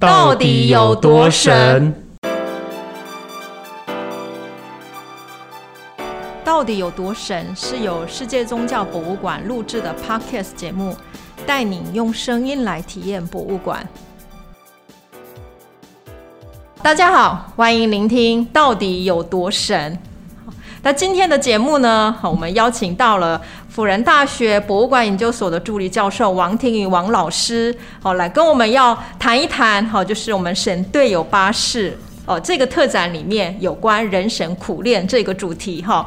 到底有多神？到底有多神？是由世界宗教博物馆录制的 Podcast 节目，带你用声音来体验博物馆。大家好，欢迎聆听《到底有多神》。那今天的节目呢，我们邀请到了辅仁大学博物馆研究所的助理教授王庭宇王老师，好，来跟我们要谈一谈，哈，就是我们神队友巴士，哦，这个特展里面有关人神苦练这个主题，哈。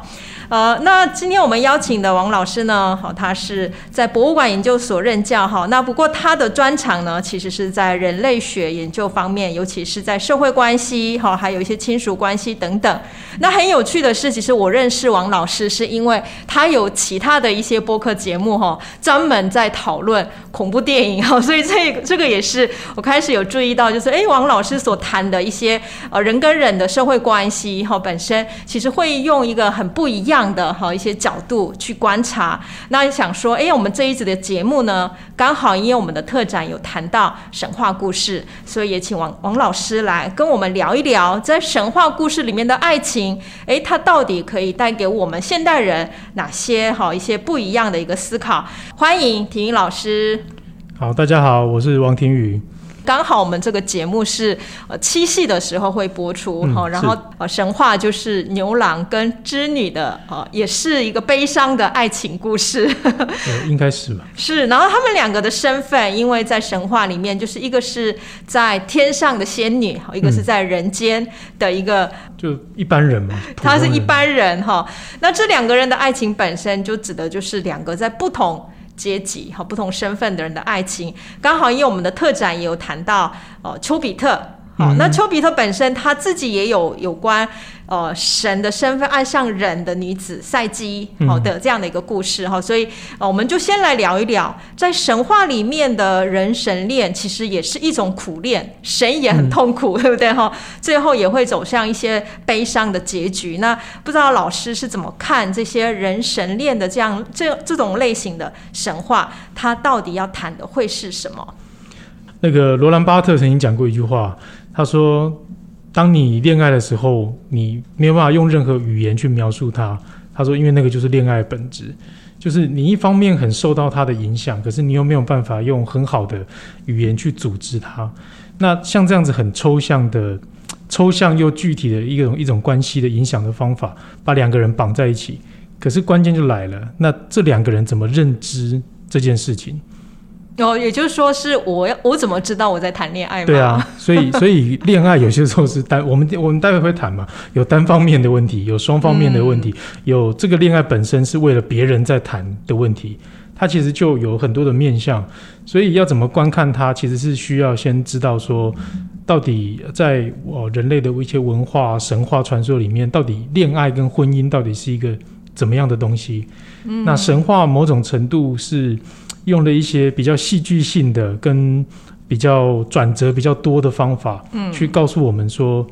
呃，那今天我们邀请的王老师呢，好，他是在博物馆研究所任教哈。那不过他的专长呢，其实是在人类学研究方面，尤其是在社会关系哈，还有一些亲属关系等等。那很有趣的是，其实我认识王老师是因为他有其他的一些播客节目哈，专门在讨论恐怖电影哈，所以这这个也是我开始有注意到，就是哎，王老师所谈的一些呃人跟人的社会关系哈，本身其实会用一个很不一样。样的哈一些角度去观察，那想说，哎，我们这一集的节目呢，刚好因为我们的特展有谈到神话故事，所以也请王王老师来跟我们聊一聊，在神话故事里面的爱情，哎，它到底可以带给我们现代人哪些好一些不一样的一个思考？欢迎婷婷老师。好，大家好，我是王婷宇。刚好我们这个节目是呃七夕的时候会播出哈，然后呃神话就是牛郎跟织女的呃，也是一个悲伤的爱情故事，应该是吧？是，然后他们两个的身份，因为在神话里面，就是一个是在天上的仙女，一个是在人间的一个就一般人嘛，他是一般人哈，那这两个人的爱情本身就指的就是两个在不同。阶级和不同身份的人的爱情，刚好因为我们的特展也有谈到，哦，丘比特，好，那丘比特本身他自己也有有关。呃，神的身份爱上人的女子赛姬，好的这样的一个故事哈，所以呃，我们就先来聊一聊，在神话里面的人神恋，其实也是一种苦恋，神也很痛苦，对不对哈？最后也会走向一些悲伤的结局。那不知道老师是怎么看这些人神恋的这样这这种类型的神话，它到底要谈的会是什么？那个罗兰巴特曾经讲过一句话，他说。当你恋爱的时候，你没有办法用任何语言去描述它。他说，因为那个就是恋爱本质，就是你一方面很受到它的影响，可是你又没有办法用很好的语言去组织它。那像这样子很抽象的、抽象又具体的一种一种关系的影响的方法，把两个人绑在一起。可是关键就来了，那这两个人怎么认知这件事情？哦，也就是说，是我要我怎么知道我在谈恋爱？对啊，所以 所以恋爱有些时候是单，我们我们待会会谈嘛，有单方面的问题，有双方面的问题，有这个恋爱本身是为了别人在谈的问题，它其实就有很多的面向，所以要怎么观看它，其实是需要先知道说，到底在哦人类的一些文化、神话传说里面，到底恋爱跟婚姻到底是一个怎么样的东西？嗯，那神话某种程度是。用了一些比较戏剧性的、跟比较转折比较多的方法，嗯，去告诉我们说，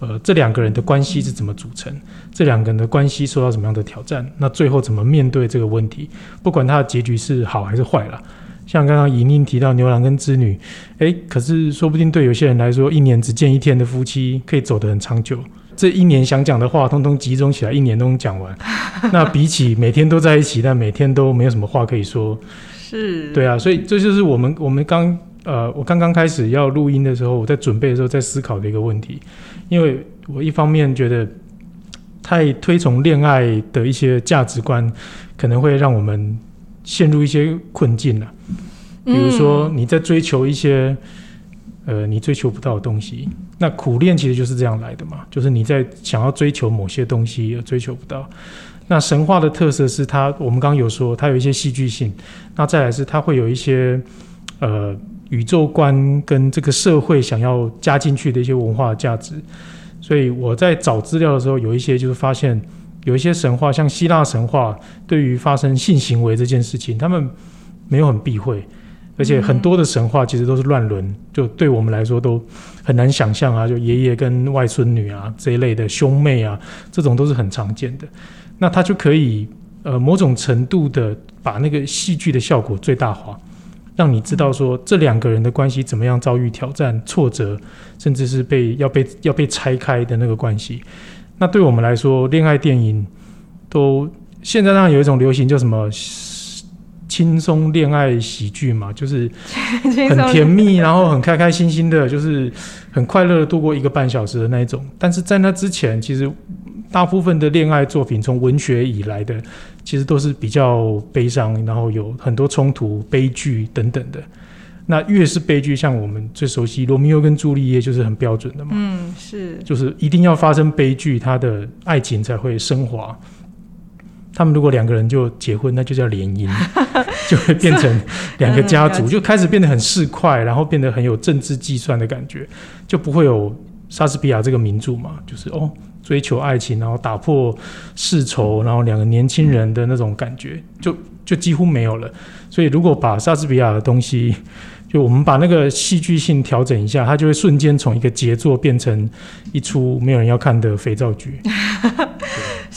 呃，这两个人的关系是怎么组成，这两个人的关系受到什么样的挑战，那最后怎么面对这个问题？不管他的结局是好还是坏了。像刚刚莹莹提到牛郎跟织女，诶，可是说不定对有些人来说，一年只见一天的夫妻可以走得很长久。这一年想讲的话，通通集中起来，一年都能讲完。那比起每天都在一起，但每天都没有什么话可以说。是对啊，所以这就是我们我们刚呃，我刚刚开始要录音的时候，我在准备的时候在思考的一个问题，因为我一方面觉得太推崇恋爱的一些价值观，可能会让我们陷入一些困境了。比如说你在追求一些呃你追求不到的东西，那苦练其实就是这样来的嘛，就是你在想要追求某些东西而追求不到。那神话的特色是它，我们刚刚有说它有一些戏剧性，那再来是它会有一些呃宇宙观跟这个社会想要加进去的一些文化价值，所以我在找资料的时候，有一些就是发现有一些神话，像希腊神话，对于发生性行为这件事情，他们没有很避讳，而且很多的神话其实都是乱伦，就对我们来说都很难想象啊，就爷爷跟外孙女啊这一类的兄妹啊，这种都是很常见的。那他就可以，呃，某种程度的把那个戏剧的效果最大化，让你知道说这两个人的关系怎么样遭遇挑战、挫折，甚至是被要被要被拆开的那个关系。那对我们来说，恋爱电影都现在当然有一种流行叫什么轻松恋爱喜剧嘛，就是 很甜蜜，然后很开开心心的，就是很快乐的度过一个半小时的那一种。但是在那之前，其实大部分的恋爱作品从文学以来的，其实都是比较悲伤，然后有很多冲突、悲剧等等的。那越是悲剧，像我们最熟悉罗密欧跟朱丽叶，就是很标准的嘛。嗯，是，就是一定要发生悲剧，他的爱情才会升华。他们如果两个人就结婚，那就叫联姻，就会变成两个家族，就开始变得很市侩，然后变得很有政治计算的感觉，就不会有莎士比亚这个名著嘛，就是哦，追求爱情，然后打破世仇，然后两个年轻人的那种感觉，就就几乎没有了。所以如果把莎士比亚的东西，就我们把那个戏剧性调整一下，它就会瞬间从一个杰作变成一出没有人要看的肥皂剧。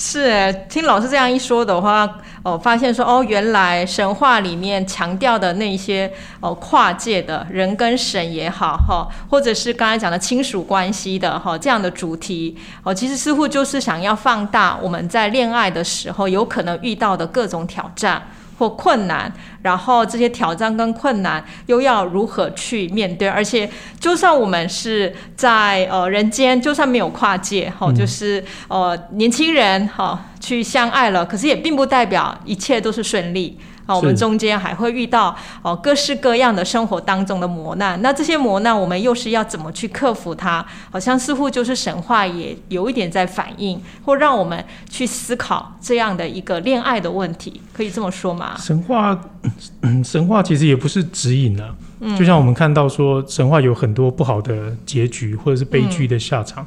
是，听老师这样一说的话，哦，发现说，哦，原来神话里面强调的那些，哦，跨界的人跟神也好，哈，或者是刚才讲的亲属关系的，哈，这样的主题，哦，其实似乎就是想要放大我们在恋爱的时候有可能遇到的各种挑战。或困难，然后这些挑战跟困难又要如何去面对？而且，就算我们是在呃人间，就算没有跨界，哈，就是呃年轻人哈去相爱了，可是也并不代表一切都是顺利。啊，我们中间还会遇到哦各式各样的生活当中的磨难，那这些磨难我们又是要怎么去克服它？好像似乎就是神话也有一点在反映，或让我们去思考这样的一个恋爱的问题，可以这么说吗？神话，神话其实也不是指引啊，就像我们看到说神话有很多不好的结局或者是悲剧的下场，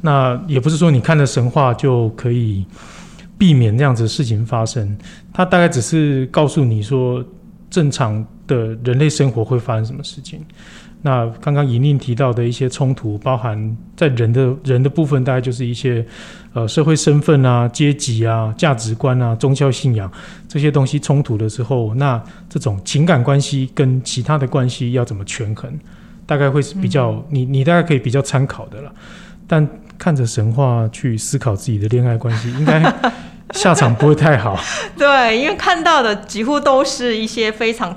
那也不是说你看了神话就可以。避免这样子的事情发生，它大概只是告诉你说，正常的人类生活会发生什么事情。那刚刚莹莹提到的一些冲突，包含在人的人的部分，大概就是一些呃社会身份啊、阶级啊、价值观啊、宗教信仰这些东西冲突的时候，那这种情感关系跟其他的关系要怎么权衡，大概会是比较你你大概可以比较参考的了。但看着神话去思考自己的恋爱关系，应该。下场不会太好，对，因为看到的几乎都是一些非常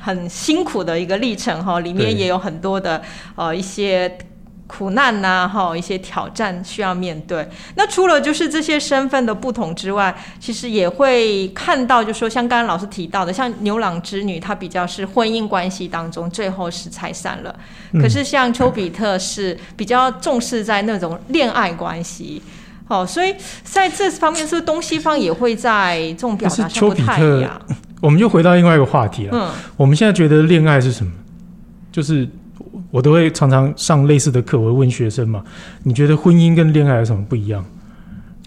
很辛苦的一个历程哈，里面也有很多的呃一些苦难呐哈，一些挑战需要面对。那除了就是这些身份的不同之外，其实也会看到，就说像刚刚老师提到的，像牛郎织女，他比较是婚姻关系当中最后是拆散了，可是像丘比特是比较重视在那种恋爱关系。哦，所以在这方面，是不是东西方也会在这种表达上不太一样？我们就回到另外一个话题了。嗯，我们现在觉得恋爱是什么？就是我都会常常上类似的课，我会问学生嘛：你觉得婚姻跟恋爱有什么不一样？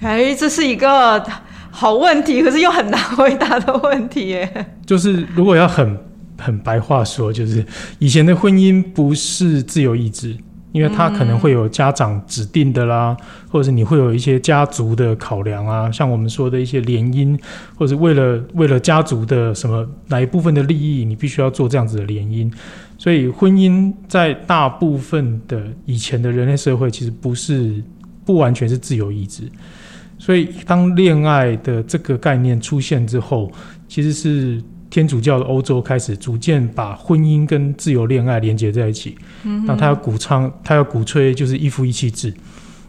哎，这是一个好问题，可是又很难回答的问题耶。就是如果要很很白话说，就是以前的婚姻不是自由意志。因为他可能会有家长指定的啦，或者是你会有一些家族的考量啊，像我们说的一些联姻，或者为了为了家族的什么哪一部分的利益，你必须要做这样子的联姻。所以婚姻在大部分的以前的人类社会，其实不是不完全是自由意志。所以当恋爱的这个概念出现之后，其实是。天主教的欧洲开始逐渐把婚姻跟自由恋爱连接在一起，嗯那他要鼓唱，他要鼓吹就是一夫一妻制，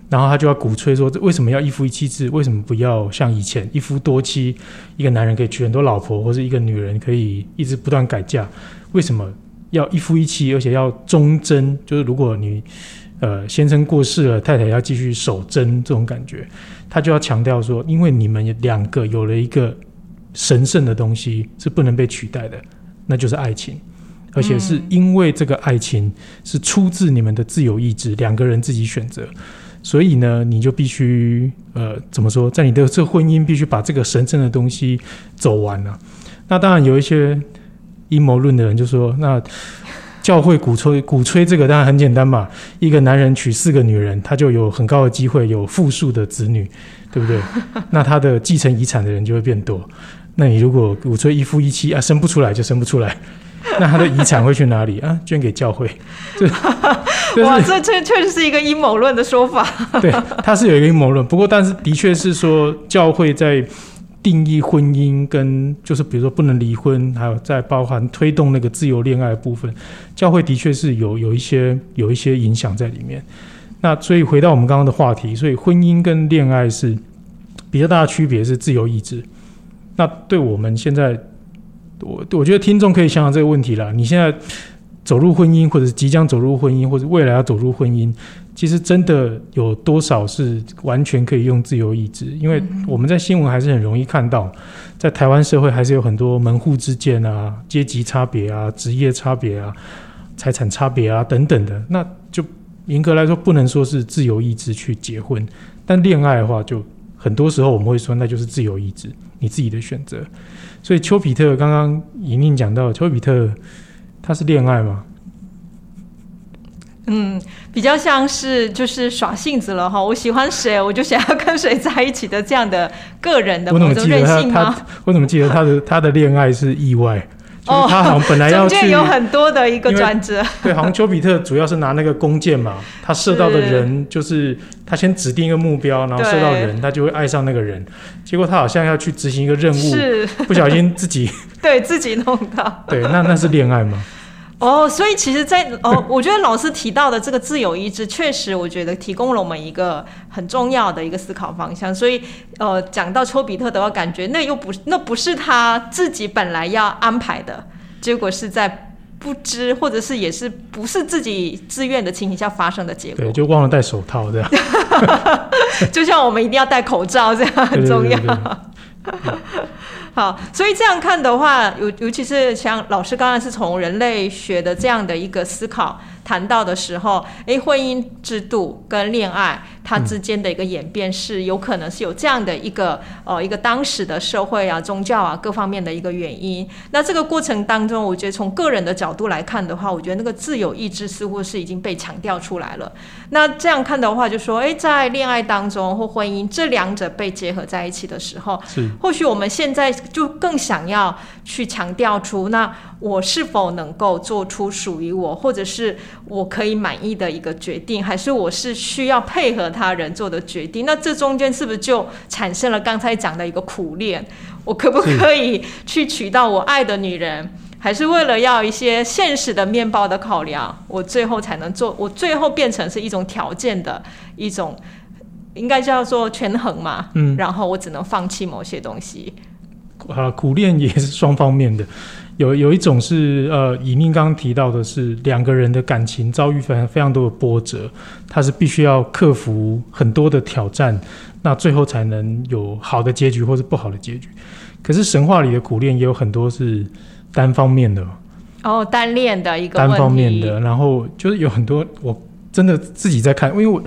然后他就要鼓吹说，为什么要一夫一妻制？为什么不要像以前一夫多妻？一个男人可以娶很多老婆，或者一个女人可以一直不断改嫁？为什么要一夫一妻，而且要忠贞？就是如果你呃先生过世了，太太要继续守贞这种感觉，他就要强调说，因为你们两个有了一个。神圣的东西是不能被取代的，那就是爱情，而且是因为这个爱情是出自你们的自由意志，两个人自己选择，所以呢，你就必须呃，怎么说，在你的这婚姻必须把这个神圣的东西走完了。那当然有一些阴谋论的人就说，那教会鼓吹鼓吹这个当然很简单嘛，一个男人娶四个女人，他就有很高的机会有复数的子女，对不对？那他的继承遗产的人就会变多。那你如果鼓吹一夫一妻啊，生不出来就生不出来，那他的遗产会去哪里啊？捐给教会。这 哇，这这确实是一个阴谋论的说法。对，他是有一个阴谋论。不过，但是的确是说，教会在定义婚姻跟就是比如说不能离婚，还有在包含推动那个自由恋爱的部分，教会的确是有有一些有一些影响在里面。那所以回到我们刚刚的话题，所以婚姻跟恋爱是比较大的区别是自由意志。那对我们现在，我我觉得听众可以想想这个问题了。你现在走入婚姻，或者即将走入婚姻，或者未来要走入婚姻，其实真的有多少是完全可以用自由意志？因为我们在新闻还是很容易看到，在台湾社会还是有很多门户之见啊、阶级差别啊、职业差别啊、财产差别啊等等的，那就严格来说不能说是自由意志去结婚。但恋爱的话，就很多时候我们会说那就是自由意志。你自己的选择，所以丘比特刚刚莹莹讲到，丘比特他是恋爱吗？嗯，比较像是就是耍性子了哈。我喜欢谁，我就想要跟谁在一起的这样的个人的某种任性吗？我怎么记得他的他的恋爱是意外？哦，他好像本来要去，有很多的一个转折。对，好像丘比特主要是拿那个弓箭嘛，他射到的人就是他先指定一个目标，然后射到人，他就会爱上那个人。结果他好像要去执行一个任务，是不小心自己 对自己弄到。对，那那是恋爱吗？哦，所以其实，在哦，我觉得老师提到的这个自由意志，确实我觉得提供了我们一个很重要的一个思考方向。所以，呃，讲到丘比特的话，感觉那又不那不是他自己本来要安排的，结果是在不知或者是也是不是自己自愿的情形下发生的结果。对，就忘了戴手套这样。就像我们一定要戴口罩这样很重要。好，所以这样看的话，尤尤其是像老师刚刚是从人类学的这样的一个思考。谈到的时候，诶，婚姻制度跟恋爱它之间的一个演变是有可能是有这样的一个呃一个当时的社会啊、宗教啊各方面的一个原因。那这个过程当中，我觉得从个人的角度来看的话，我觉得那个自由意志似乎是已经被强调出来了。那这样看的话，就说，诶，在恋爱当中或婚姻这两者被结合在一起的时候，是或许我们现在就更想要去强调出，那我是否能够做出属于我或者是。我可以满意的一个决定，还是我是需要配合他人做的决定？那这中间是不是就产生了刚才讲的一个苦练？我可不可以去娶到我爱的女人，还是为了要一些现实的面包的考量，我最后才能做？我最后变成是一种条件的一种，应该叫做权衡嘛？嗯，然后我只能放弃某些东西。啊，苦练也是双方面的。有有一种是呃，以宁刚刚提到的是两个人的感情遭遇非常非常多的波折，他是必须要克服很多的挑战，那最后才能有好的结局或是不好的结局。可是神话里的苦练也有很多是单方面的哦，单恋的一个单方面的，然后就是有很多我真的自己在看，因为我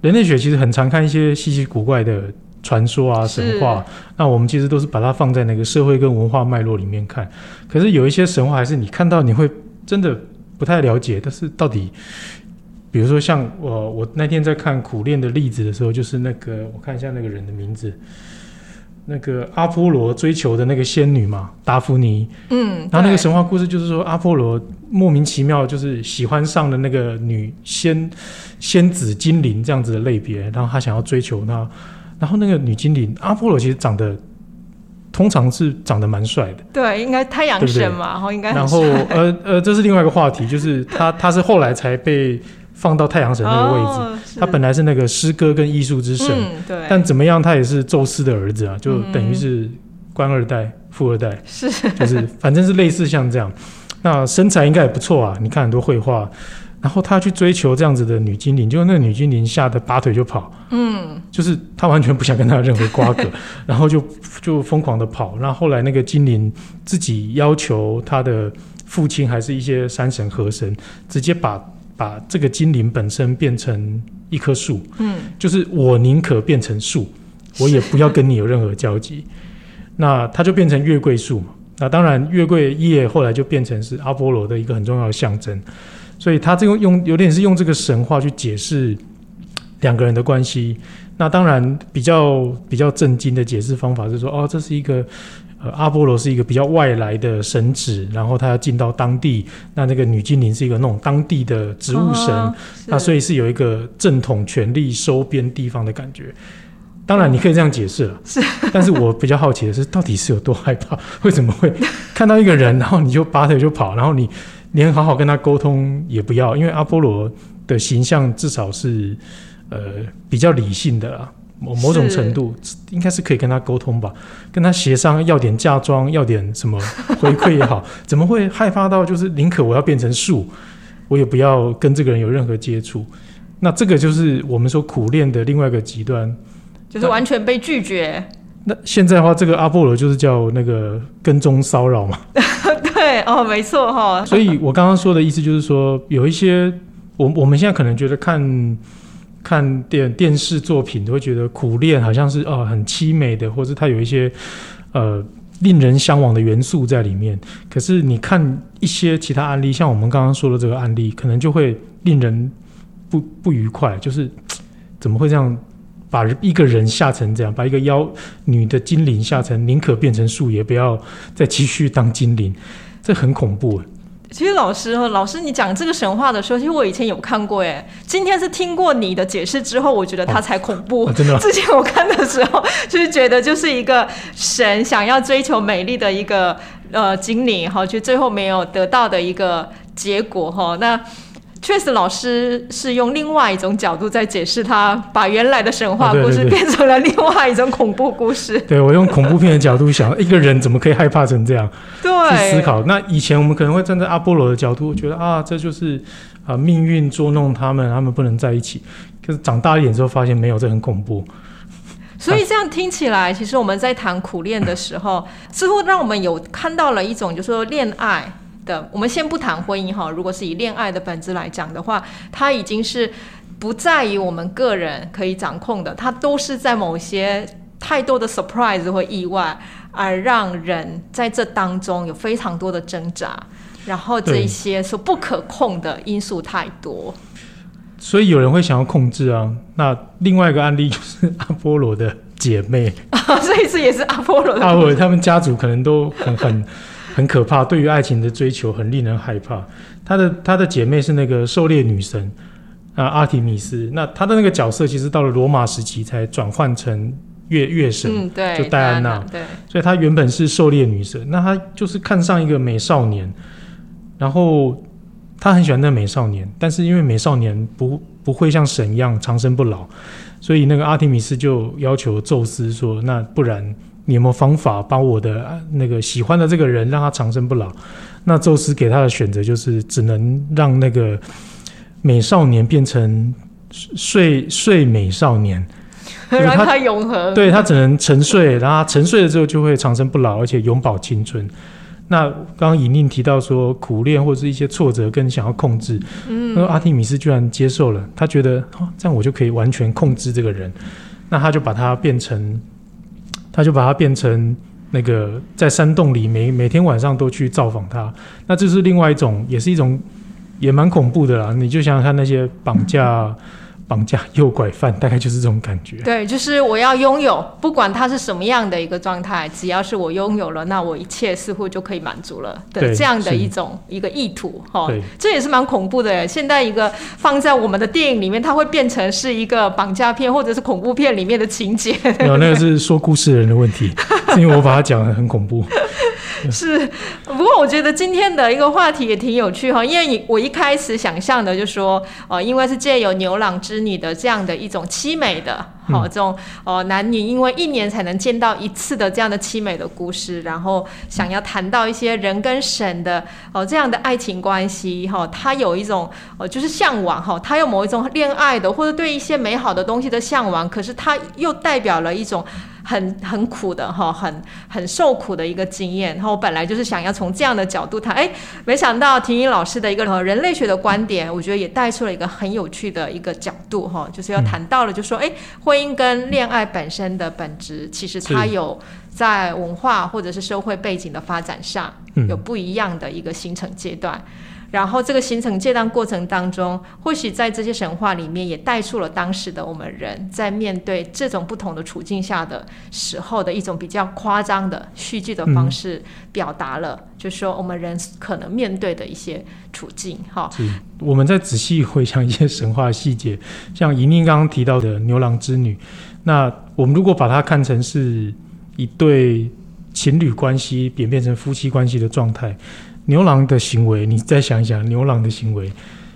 人类学其实很常看一些稀奇古怪的。传说啊，神话，那我们其实都是把它放在那个社会跟文化脉络里面看。可是有一些神话，还是你看到你会真的不太了解。但是到底，比如说像我，我那天在看苦练的例子的时候，就是那个我看一下那个人的名字，那个阿波罗追求的那个仙女嘛，达芙妮。嗯，然后那个神话故事就是说，阿波罗莫名其妙就是喜欢上了那个女仙仙子精灵这样子的类别，然后他想要追求她。然后那个女精灵阿波罗其实长得，通常是长得蛮帅的。对，应该太阳神嘛，然后应该。然后呃呃，这是另外一个话题，就是 他他是后来才被放到太阳神那个位置。他本来是那个诗歌跟艺术之神，对。但怎么样，他也是宙斯的儿子啊，就等于是官二代、富二代，是，就是反正是类似像这样。那身材应该也不错啊，你看很多绘画。然后他去追求这样子的女精灵，就那个女精灵吓得拔腿就跑，嗯，就是他完全不想跟他任何瓜葛，然后就就疯狂的跑。那后后来那个精灵自己要求他的父亲还是一些山神河神，直接把把这个精灵本身变成一棵树，嗯，就是我宁可变成树，我也不要跟你有任何交集。那他就变成月桂树嘛。那当然月桂叶后来就变成是阿波罗的一个很重要的象征。所以他这个用有点是用这个神话去解释两个人的关系。那当然比较比较震惊的解释方法是说，哦，这是一个呃阿波罗是一个比较外来的神祇，然后他要进到当地，那那个女精灵是一个那种当地的植物神，啊那所以以是有一个正统权力收编地方的感觉。当然，你可以这样解释了，是，但是我比较好奇的是，到底是有多害怕？为什么会 看到一个人，然后你就拔腿就跑，然后你连好好跟他沟通也不要？因为阿波罗的形象至少是呃比较理性的啦，某某种程度应该是可以跟他沟通吧，跟他协商要点嫁妆，要点什么回馈也好，怎么会害怕到就是宁可我要变成树，我也不要跟这个人有任何接触？那这个就是我们说苦练的另外一个极端。就是完全被拒绝。那现在的话，这个阿波罗就是叫那个跟踪骚扰嘛。对哦，没错哈、所以我刚刚说的意思就是说，有一些我我们现在可能觉得看看电电视作品都会觉得苦练好像是哦很凄美的，或者它有一些呃令人向往的元素在里面。可是你看一些其他案例，像我们刚刚说的这个案例，可能就会令人不不愉快，就是怎么会这样？把一个人吓成这样，把一个妖女的精灵吓成宁可变成树，也不要再继续当精灵，这很恐怖。欸其实老师哈，老师你讲这个神话的时候，其实我以前有看过哎，今天是听过你的解释之后，我觉得它才恐怖。啊真的 之前我看的时候，就是觉得就是一个神想要追求美丽的一个呃精灵哈，就最后没有得到的一个结果哈。那确实，老师是用另外一种角度在解释他，把原来的神话故事变成了另外一种恐怖故事。对我用恐怖片的角度想，一个人怎么可以害怕成这样？对，去思考。那以前我们可能会站在阿波罗的角度，觉得啊，这就是啊命运捉弄他们，他们不能在一起。可是长大一点之后，发现没有，这很恐怖。所以这样听起来，其实我们在谈苦恋的时候，似乎让我们有看到了一种，就是说恋爱的。我们先不谈婚姻哈，如果是以恋爱的本质来讲的话，它已经是不在于我们个人可以掌控的，它都是在某些太多的 surprise 或意外，而让人在这当中有非常多的挣扎。然后这一些所不可控的因素太多，所以有人会想要控制啊。那另外一个案例就是阿波罗的姐妹，所以这也是阿波罗的阿波罗他们家族可能都很很很可怕，对于爱情的追求很令人害怕。她的她的姐妹是那个狩猎女神啊阿提米斯，那她的那个角色其实到了罗马时期才转换成月月神。嗯，对，就戴安娜对。所以她原本是狩猎女神，那她就是看上一个美少年，然后她很喜欢那美少年，但是因为美少年不不会像神一样长生不老，所以那个阿提米斯就要求宙斯说：“那不然你有没有方法帮我的呃那个喜欢的这个人让他长生不老？”那宙斯给他的选择就是只能让那个美少年变成睡睡美少年。就是让他永恒。对他只能沉睡，然后他沉睡了之后就会长生不老，而且永葆青春。那刚刚尹宁提到说苦练或是一些挫折跟想要控制，嗯，那阿提米斯居然接受了，他觉得哦这样我就可以完全控制这个人，那他就把他变成，他就把它变成那个在山洞里每每天晚上都去造访他，那这是另外一种，也是一种也蛮恐怖的啦。你就想想看那些绑架、绑架诱拐犯，大概就是这种感觉。对，就是我要拥有，不管它是什么样的一个状态，只要是我拥有了，那我一切似乎就可以满足了的对这样的一种一个意图哈。这也是蛮恐怖的耶。现在一个放在我们的电影里面，它会变成是一个绑架片或者是恐怖片里面的情节。没有，那个是说故事的人的问题，是因为我把它讲的很恐怖。是，不过我觉得今天的一个话题也挺有趣哈，因为你我一开始想象的就说，呃，因为是借由牛郎织女的这样的一种凄美的，好、这种呃男女因为一年才能见到一次的这样的凄美的故事，然后想要谈到一些人跟神的哦、呃这样的爱情关系哈、他有一种呃就是向往哈、他有某一种恋爱的或者对一些美好的东西的向往，可是他又代表了一种。很很苦的哈，很很受苦的一个经验。然后我本来就是想要从这样的角度谈，哎，没想到婷婷老师的一个呃人类学的观点，我觉得也带出了一个很有趣的一个角度哈，就是要谈到了，就说哎，婚姻跟恋爱本身的本质，其实它有在文化或者是社会背景的发展上嗯有不一样的一个形成阶段。然后这个形成阶段过程当中，或许在这些神话里面也带出了当时的我们人在面对这种不同的处境下的时候的一种比较夸张的戏剧的方式，表达了，就是说我们人可能面对的一些处境。哈，我们再仔细回想一些神话细节，像莹莹刚刚提到的牛郎织女，那我们如果把它看成是一对情侣关系演变成夫妻关系的状态。牛郎的行为，你再想一想，牛郎的行为，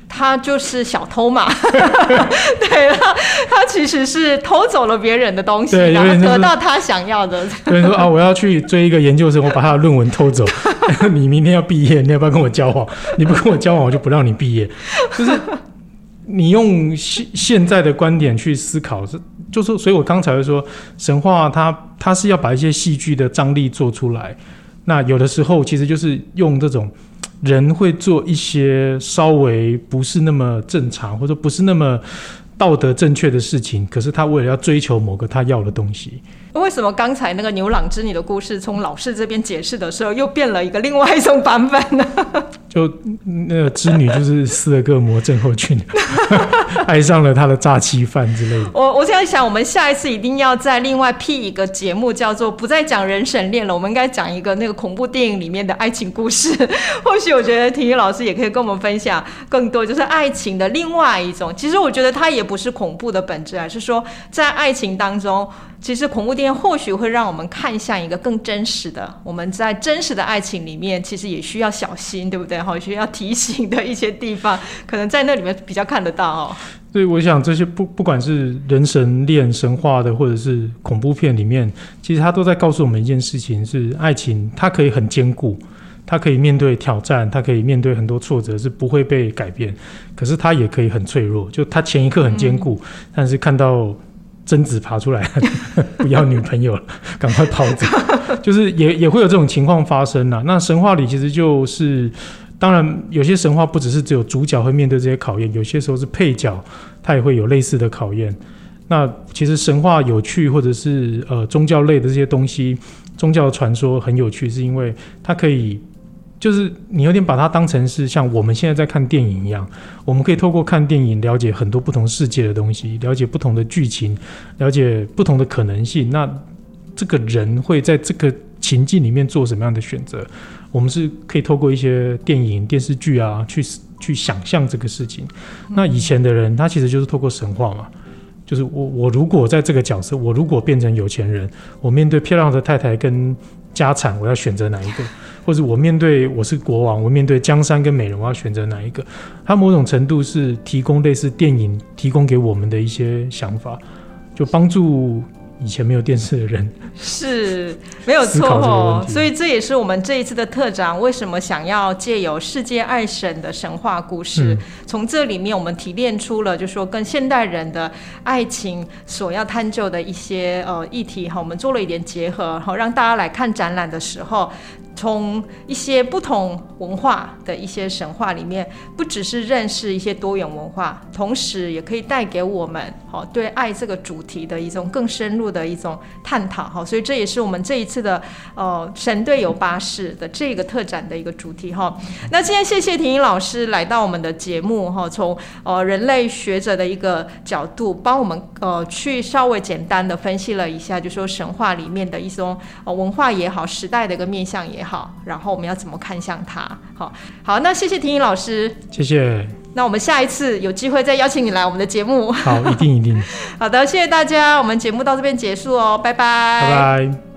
他就是小偷嘛，对他，他其实是偷走了别人的东西，然后得到他想要的。有人说 啊，我要去追一个研究生，我把他的论文偷走，你明天要毕业，你要不要跟我交往？你不跟我交往，我就不让你毕业。就是你用现现在的观点去思考，是就是，所以我刚才说神话，它它是要把一些戏剧的张力做出来。那有的时候其实就是用这种人会做一些稍微不是那么正常，或者不是那么道德正确的事情，可是他为了要追求某个他要的东西。为什么刚才那个牛郎织女的故事，从老师这边解释的时候，又变了一个另外一种版本呢？就那个织女就是斯德哥尔摩症候群，爱上了他的诈欺犯之类的。我我在想，我们下一次一定要再另外辟一个节目，叫做不再讲人神恋了，我们应该讲一个那个恐怖电影里面的爱情故事。或许我觉得体育老师也可以跟我们分享更多，就是爱情的另外一种。其实我觉得它也不是恐怖的本质，而是说在爱情当中。其实恐怖电影或许会让我们看向一个更真实的，我们在真实的爱情里面，其实也需要小心，对不对？哈，需要提醒的一些地方，可能在那里面比较看得到哦。对，我想这些不不管是人神恋神话的，或者是恐怖片里面，其实它都在告诉我们一件事情：是爱情，它可以很坚固，它可以面对挑战，它可以面对很多挫折，是不会被改变。可是它也可以很脆弱，就它前一刻很坚固，但是看到。贞子爬出来，不要女朋友了，赶快跑走。就是也也会有这种情况发生呐。那神话里其实就是，当然有些神话不只是只有主角会面对这些考验，有些时候是配角他也会有类似的考验。那其实神话有趣，或者是呃宗教类的这些东西，宗教传说很有趣，是因为它可以。就是你有点把它当成是像我们现在在看电影一样，我们可以透过看电影了解很多不同世界的东西，了解不同的剧情，了解不同的可能性。那这个人会在这个情境里面做什么样的选择？我们是可以透过一些电影、电视剧啊，去去想象这个事情。那以前的人，他其实就是透过神话嘛，就是我我如果在这个角色，我如果变成有钱人，我面对漂亮的太太跟家产，我要选择哪一个？或者我面对我是国王，我面对江山跟美人，我要选择哪一个？它某种程度是提供类似电影提供给我们的一些想法，就帮助。以前没有电视的人是没有错哦，所以这也是我们这一次的特展为什么想要借由世界爱神的神话故事，从这里面我们提炼出了，就说跟现代人的爱情所要探究的一些呃议题哈，我们做了一点结合，好让大家来看展览的时候，从一些不同文化的一些神话里面，不只是认识一些多元文化，同时也可以带给我们好对爱这个主题的一种更深入。的一种探讨哈，所以这也是我们这一次的呃神队友巴士的这个特展的一个主题哈。那今天谢谢婷婷老师来到我们的节目哈，从呃人类学者的一个角度帮我们呃去稍微简单的分析了一下，就说神话里面的一种呃文化也好，时代的一个面向也好好，然后我们要怎么看向他？好，好，那谢谢婷婷老师，谢谢。那我们下一次有机会再邀请你来我们的节目。好，一定一定。好的，谢谢大家，我们节目到这边结束哦，拜拜。拜拜。